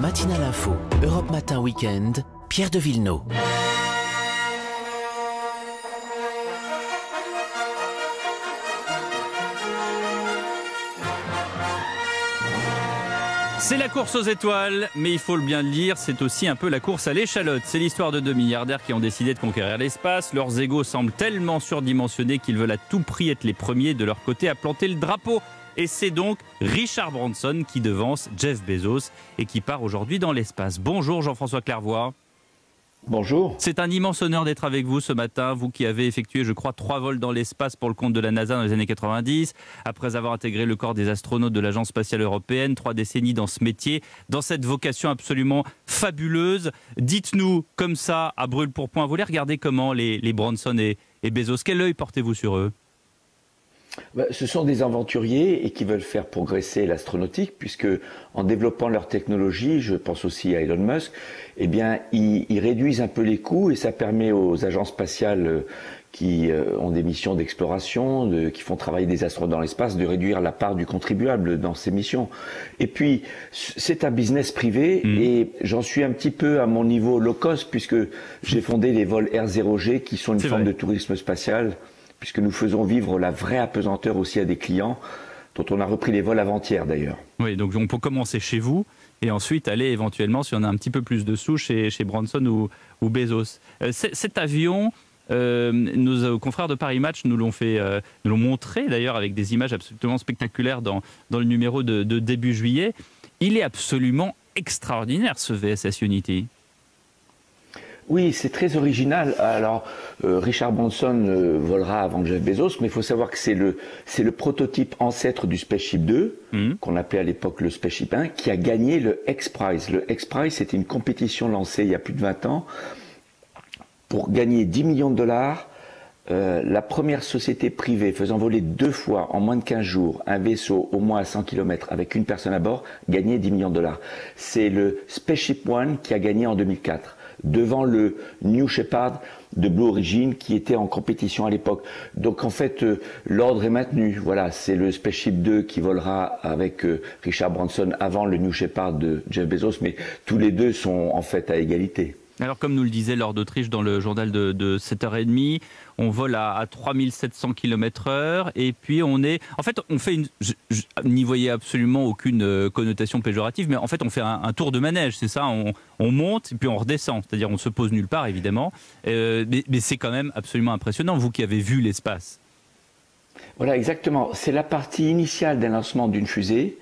Matinale info, Europe Matin Weekend, Pierre de Villeneuve. C'est la course aux étoiles, mais il faut le bien le dire, c'est aussi un peu la course à l'échalote. C'est l'histoire de deux milliardaires qui ont décidé de conquérir l'espace. Leurs égaux semblent tellement surdimensionnés qu'ils veulent à tout prix être les premiers de leur côté à planter le drapeau. Et c'est donc Richard Branson qui devance Jeff Bezos et qui part aujourd'hui dans l'espace. Bonjour Jean-François Clairvoy. Bonjour. C'est un immense honneur d'être avec vous ce matin, vous qui avez effectué, je crois, trois vols dans l'espace pour le compte de la NASA dans les années 90, après avoir intégré le corps des astronautes de l'Agence spatiale européenne, trois décennies dans ce métier, dans cette vocation absolument fabuleuse. Dites-nous, comme ça, à brûle pour point, vous les regardez comment, les, les Bronson et, et Bezos? Quel œil portez-vous sur eux? Ce sont des aventuriers et qui veulent faire progresser l'astronautique, puisque en développant leur technologie, je pense aussi à Elon Musk, eh bien, ils, réduisent un peu les coûts et ça permet aux agences spatiales euh, qui euh, ont des missions d'exploration, de, qui font travailler des astronautes dans l'espace, de réduire la part du contribuable dans ces missions. Et puis, c'est un business privé mmh. et j'en suis un petit peu à mon niveau low cost puisque j'ai fondé les vols R0G qui sont une forme de tourisme spatial puisque nous faisons vivre la vraie apesanteur aussi à des clients dont on a repris les vols avant-hier d'ailleurs. Oui, donc on peut commencer chez vous et ensuite aller éventuellement, si on a un petit peu plus de sous, chez, chez Branson ou, ou Bezos. Euh, cet avion, euh, nos confrères de Paris Match nous l'ont euh, montré d'ailleurs avec des images absolument spectaculaires dans, dans le numéro de début juillet. Il est absolument extraordinaire ce VSS Unity. Oui, c'est très original. Alors, euh, Richard Branson euh, volera avant Jeff Bezos, mais il faut savoir que c'est le, c'est le prototype ancêtre du Spaceship 2, mhm. qu'on appelait à l'époque le Spaceship 1, qui a gagné le X-Prize. Le X-Prize, c'était une compétition lancée il y a plus de 20 ans pour gagner 10 millions de dollars. Euh, la première société privée faisant voler deux fois en moins de 15 jours un vaisseau au moins à 100 km avec une personne à bord gagnait 10 millions de dollars. C'est le Spaceship One qui a gagné en 2004 devant le New Shepard de Blue Origin qui était en compétition à l'époque. Donc en fait, euh, l'ordre est maintenu. Voilà, c'est le Spaceship 2 qui volera avec euh, Richard Branson avant le New Shepard de Jeff Bezos, mais tous les deux sont en fait à égalité. Alors, comme nous le disait Lord d'Autriche dans le journal de, de 7h30, on vole à, à 3700 km heure et puis on est... En fait, on fait une... N'y voyez absolument aucune euh, connotation péjorative, mais en fait, on fait un, tour de manège, c'est ça on, monte et puis on redescend. C'est-à-dire, on se pose nulle part, évidemment. Euh, mais, c'est quand même absolument impressionnant, vous qui avez vu l'espace. Voilà, exactement. C'est la partie initiale d'un lancement d'une fusée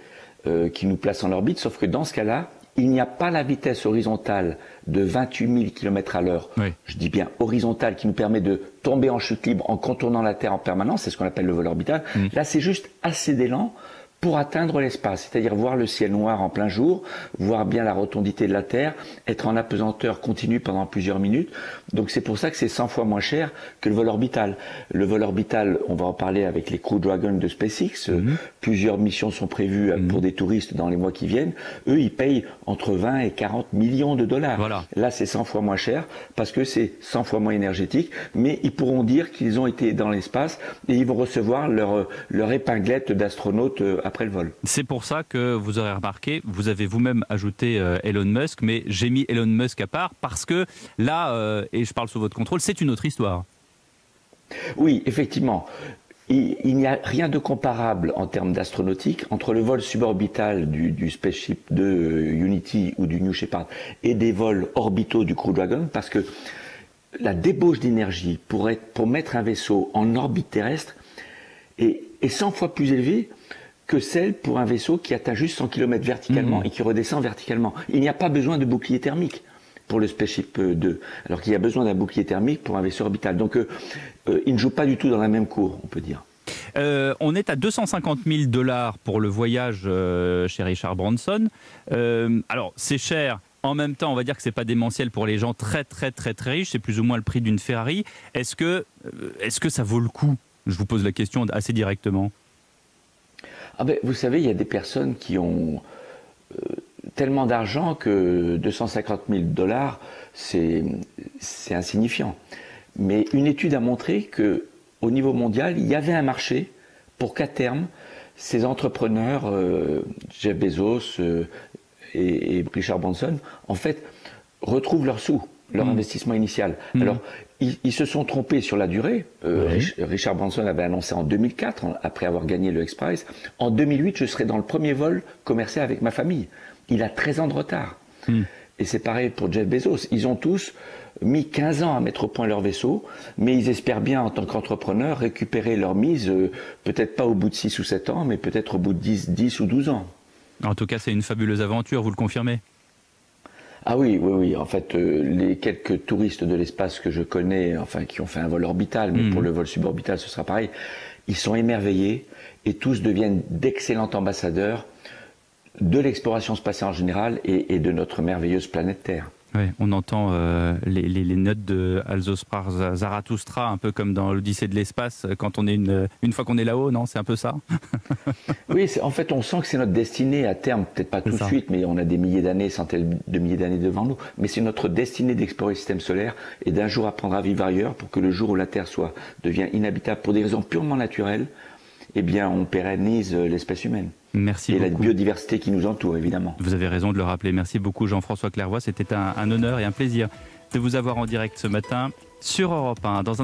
euh, qui nous place en orbite, sauf que dans ce cas-là, il n'y a pas la vitesse horizontale de 28 000 km à l'heure. Je dis bien horizontale qui nous permet de tomber en chute libre en contournant la Terre en permanence. C'est ce qu'on appelle le vol orbital. Mm. Là, c'est juste assez d'élan pour atteindre l'espace, c'est-à-dire voir le ciel noir en plein jour, voir bien la rotondité de la Terre, être en apesanteur continue pendant plusieurs minutes. Donc c'est pour ça que c'est 100 fois moins cher que le vol orbital. Le vol orbital, on va en parler avec les Crew Dragon de SpaceX. Mhm. Plusieurs missions sont prévues mhm. pour des touristes dans les mois qui viennent. Eux, ils payent entre 20 et 40 millions de dollars. Voilà. Là, c'est 100 fois moins cher parce que c'est 100 fois moins énergétique, mais ils pourront dire qu'ils ont été dans l'espace et ils vont recevoir leur, leur épinglette d'astronaute euh, après le vol. C'est pour ça que vous aurez remarqué, vous avez vous-même ajouté euh, Elon Musk, mais j'ai mis Elon Musk à part parce que là, euh, et je parle sous votre contrôle, c'est une autre histoire. Oui, effectivement. Il, n'y a rien de comparable en termes d'astronautique entre le vol suborbital du, Spaceship de euh, Unity ou du New Shepard et des vols orbitaux du Crew Dragon parce que la débauche d'énergie pour, pour mettre un vaisseau en orbite terrestre est, est 100 fois plus élevée que celle pour un vaisseau qui atteint juste 100 km verticalement mmh. et qui redescend verticalement. Il n'y a pas besoin de bouclier thermique pour le Spaceship 2, alors qu'il y a besoin d'un bouclier thermique pour un vaisseau orbital. Donc euh, euh, il ne joue pas du tout dans la même cour, on peut dire. Euh, on est à 250 000 dollars pour le voyage chez Richard Branson. alors c'est cher. En même temps, on va dire que c'est pas démentiel pour les gens très très très très riches. C'est plus ou moins le prix d'une Ferrari. Est-ce que, est-ce que ça vaut le coup? Je vous pose la question assez directement. Ah ben, vous savez, il y a des personnes qui ont euh, tellement d'argent que 250 000 dollars, c'est insignifiant. Mais une étude a montré que au niveau mondial, il y avait un marché pour qu'à terme, ces entrepreneurs, euh, Jeff Bezos, euh, et, Richard Branson, en fait, retrouvent leurs sous, leur mm. investissement initial. Mm. Alors, ils, se sont trompés sur la durée. Euh, Richard Branson avait annoncé en 2004, après avoir gagné le X-Prize. En 2008, je serai dans le premier vol commercial avec ma famille. Il a 13 ans de retard. Mm. Et c'est pareil pour Jeff Bezos. Ils ont tous mis 15 ans à mettre au point leur vaisseau, mais ils espèrent bien, en tant qu'entrepreneurs, récupérer leur mise, euh, peut-être pas au bout de 6 ou 7 ans, mais peut-être au bout de 10, 10 ou 12 ans. En tout cas, c'est une fabuleuse aventure, vous le confirmez? Ah oui, oui, oui. En fait, euh, les quelques touristes de l'espace que je connais, enfin, qui ont fait un vol orbital, mais pour hmm. le vol suborbital, ce sera pareil, ils sont émerveillés et tous deviennent d'excellents ambassadeurs de l'exploration spatiale en général et de notre merveilleuse planète Terre. Ouais, on entend euh, les, les, les, notes de Alzosprar Zarathustra, un peu comme dans l'Odyssée de l'espace, quand on est une, une fois qu'on est là-haut, non C'est un peu ça? Oui, en fait, on sent que c'est notre destinée à terme, peut-être pas tout de suite, mais on a des milliers d'années, centaines de milliers d'années devant nous, mais c'est notre destinée d'explorer le système solaire et d'un jour apprendre à vivre ailleurs pour que le jour où la Terre soit devient inhabitable pour des raisons purement naturelles, eh bien, on pérennise l'espèce humaine. Merci et la biodiversité qui nous entoure, évidemment. Vous avez raison de le rappeler. Merci beaucoup, Jean-François Clairvoy. C'était un, honneur et un plaisir de vous avoir en direct ce matin sur Europe 1. Dans un